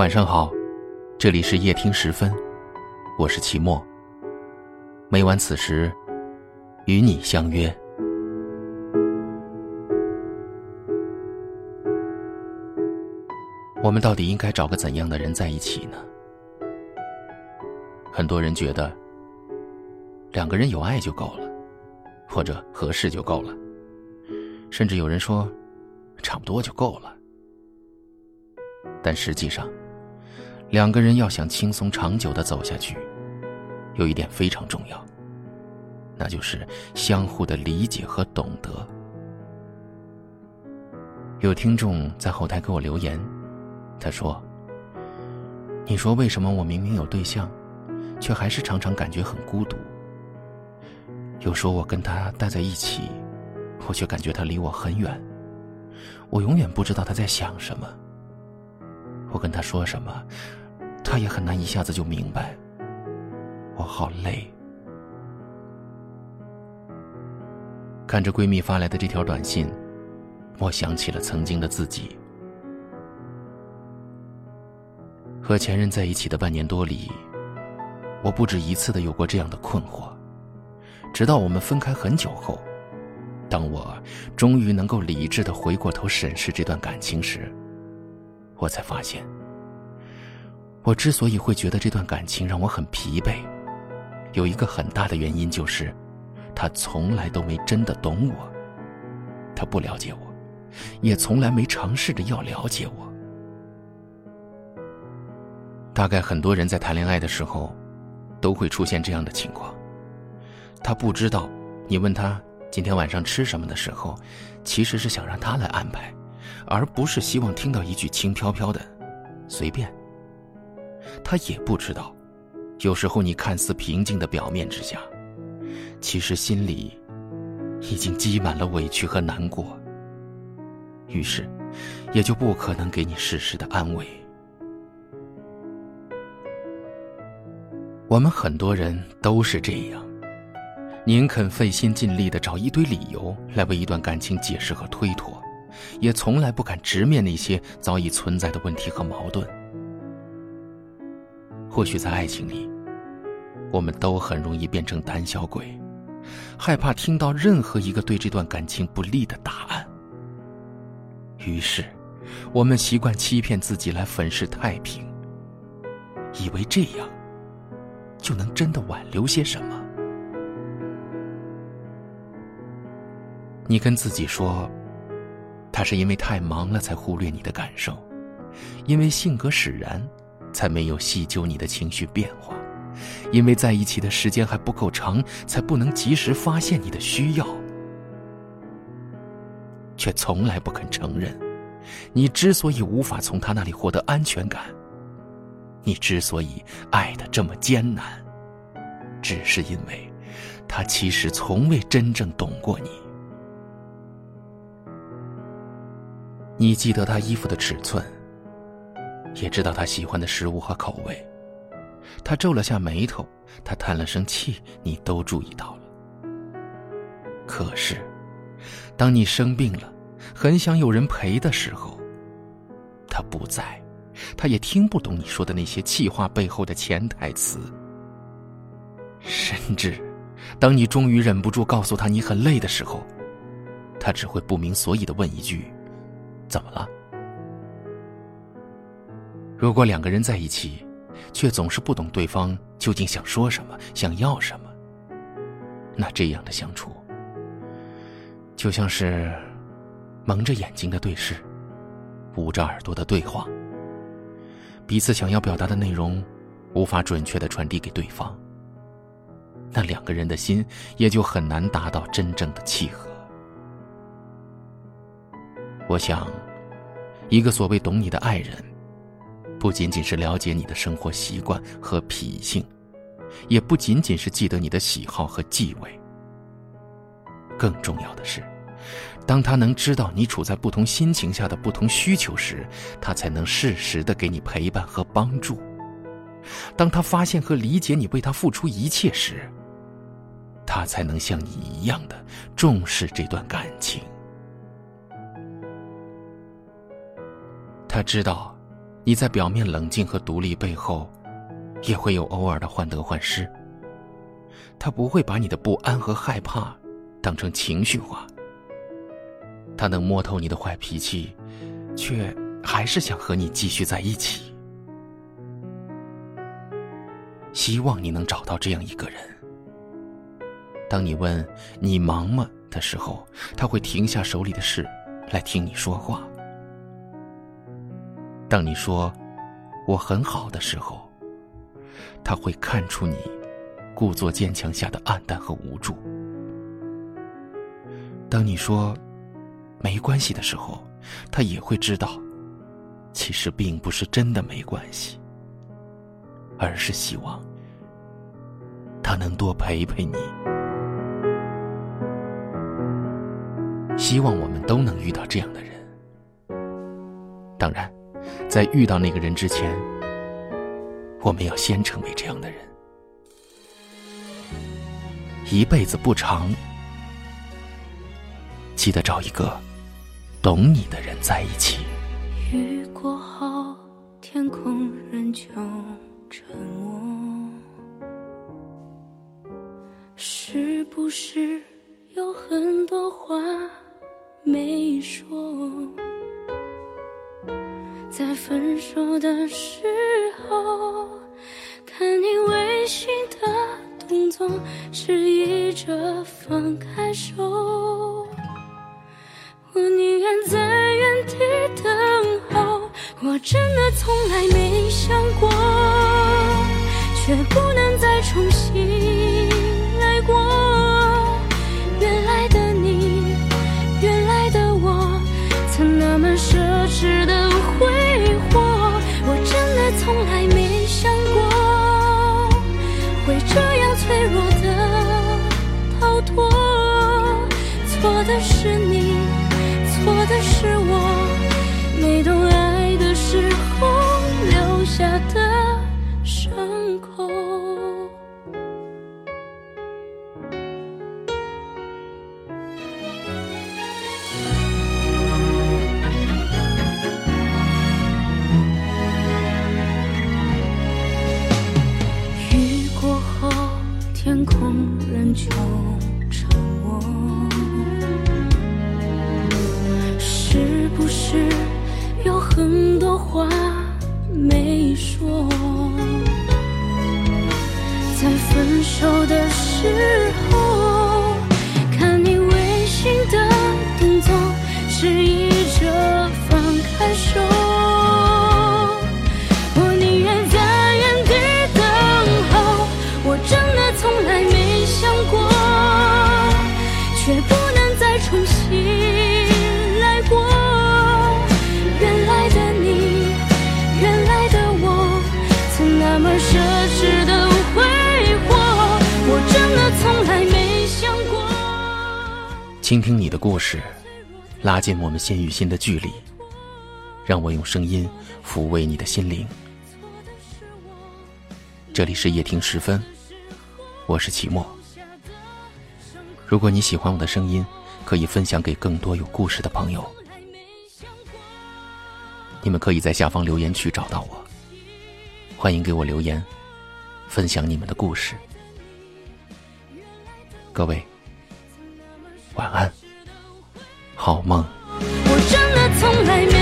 晚上好，这里是夜听时分，我是齐墨。每晚此时，与你相约。我们到底应该找个怎样的人在一起呢？很多人觉得，两个人有爱就够了，或者合适就够了，甚至有人说，差不多就够了。但实际上，两个人要想轻松长久的走下去，有一点非常重要，那就是相互的理解和懂得。有听众在后台给我留言，他说：“你说为什么我明明有对象，却还是常常感觉很孤独？又说我跟他待在一起，我却感觉他离我很远，我永远不知道他在想什么。”我跟他说什么，他也很难一下子就明白。我好累。看着闺蜜发来的这条短信，我想起了曾经的自己。和前任在一起的半年多里，我不止一次的有过这样的困惑，直到我们分开很久后，当我终于能够理智的回过头审视这段感情时。我才发现，我之所以会觉得这段感情让我很疲惫，有一个很大的原因就是，他从来都没真的懂我，他不了解我，也从来没尝试着要了解我。大概很多人在谈恋爱的时候，都会出现这样的情况：他不知道你问他今天晚上吃什么的时候，其实是想让他来安排。而不是希望听到一句轻飘飘的“随便”。他也不知道，有时候你看似平静的表面之下，其实心里已经积满了委屈和难过。于是，也就不可能给你适时的安慰。我们很多人都是这样，宁肯费心尽力的找一堆理由来为一段感情解释和推脱。也从来不敢直面那些早已存在的问题和矛盾。或许在爱情里，我们都很容易变成胆小鬼，害怕听到任何一个对这段感情不利的答案。于是，我们习惯欺骗自己来粉饰太平，以为这样就能真的挽留些什么。你跟自己说。他是因为太忙了才忽略你的感受，因为性格使然，才没有细究你的情绪变化，因为在一起的时间还不够长，才不能及时发现你的需要，却从来不肯承认，你之所以无法从他那里获得安全感，你之所以爱的这么艰难，只是因为，他其实从未真正懂过你。你记得他衣服的尺寸，也知道他喜欢的食物和口味。他皱了下眉头，他叹了声气，你都注意到了。可是，当你生病了，很想有人陪的时候，他不在，他也听不懂你说的那些气话背后的潜台词。甚至，当你终于忍不住告诉他你很累的时候，他只会不明所以的问一句。怎么了？如果两个人在一起，却总是不懂对方究竟想说什么、想要什么，那这样的相处，就像是蒙着眼睛的对视，捂着耳朵的对话，彼此想要表达的内容无法准确的传递给对方，那两个人的心也就很难达到真正的契合。我想，一个所谓懂你的爱人，不仅仅是了解你的生活习惯和脾性，也不仅仅是记得你的喜好和忌讳。更重要的是，当他能知道你处在不同心情下的不同需求时，他才能适时的给你陪伴和帮助。当他发现和理解你为他付出一切时，他才能像你一样的重视这段感情。他知道，你在表面冷静和独立背后，也会有偶尔的患得患失。他不会把你的不安和害怕当成情绪化。他能摸透你的坏脾气，却还是想和你继续在一起。希望你能找到这样一个人。当你问你忙吗的时候，他会停下手里的事，来听你说话。当你说我很好的时候，他会看出你故作坚强下的暗淡和无助。当你说没关系的时候，他也会知道，其实并不是真的没关系，而是希望他能多陪陪你。希望我们都能遇到这样的人。当然，在遇到那个人之前，我们要先成为这样的人。一辈子不长，记得找一个懂你的人在一起。雨过后，天空仍旧沉默，是不是有很多话？没说，分手的时候，看你微醺的动作，示意着放开手。我宁愿在原地等候，我真的从来没想过，却不能再重新话没说，在分手的时候，么奢侈的挥霍，我真的从来没想过倾听你的故事，拉近我们心与心的距离，让我用声音抚慰你的心灵。这里是夜听时分，我是齐墨。如果你喜欢我的声音，可以分享给更多有故事的朋友。你们可以在下方留言区找到我，欢迎给我留言，分享你们的故事。各位。晚安，好梦。我真的从来没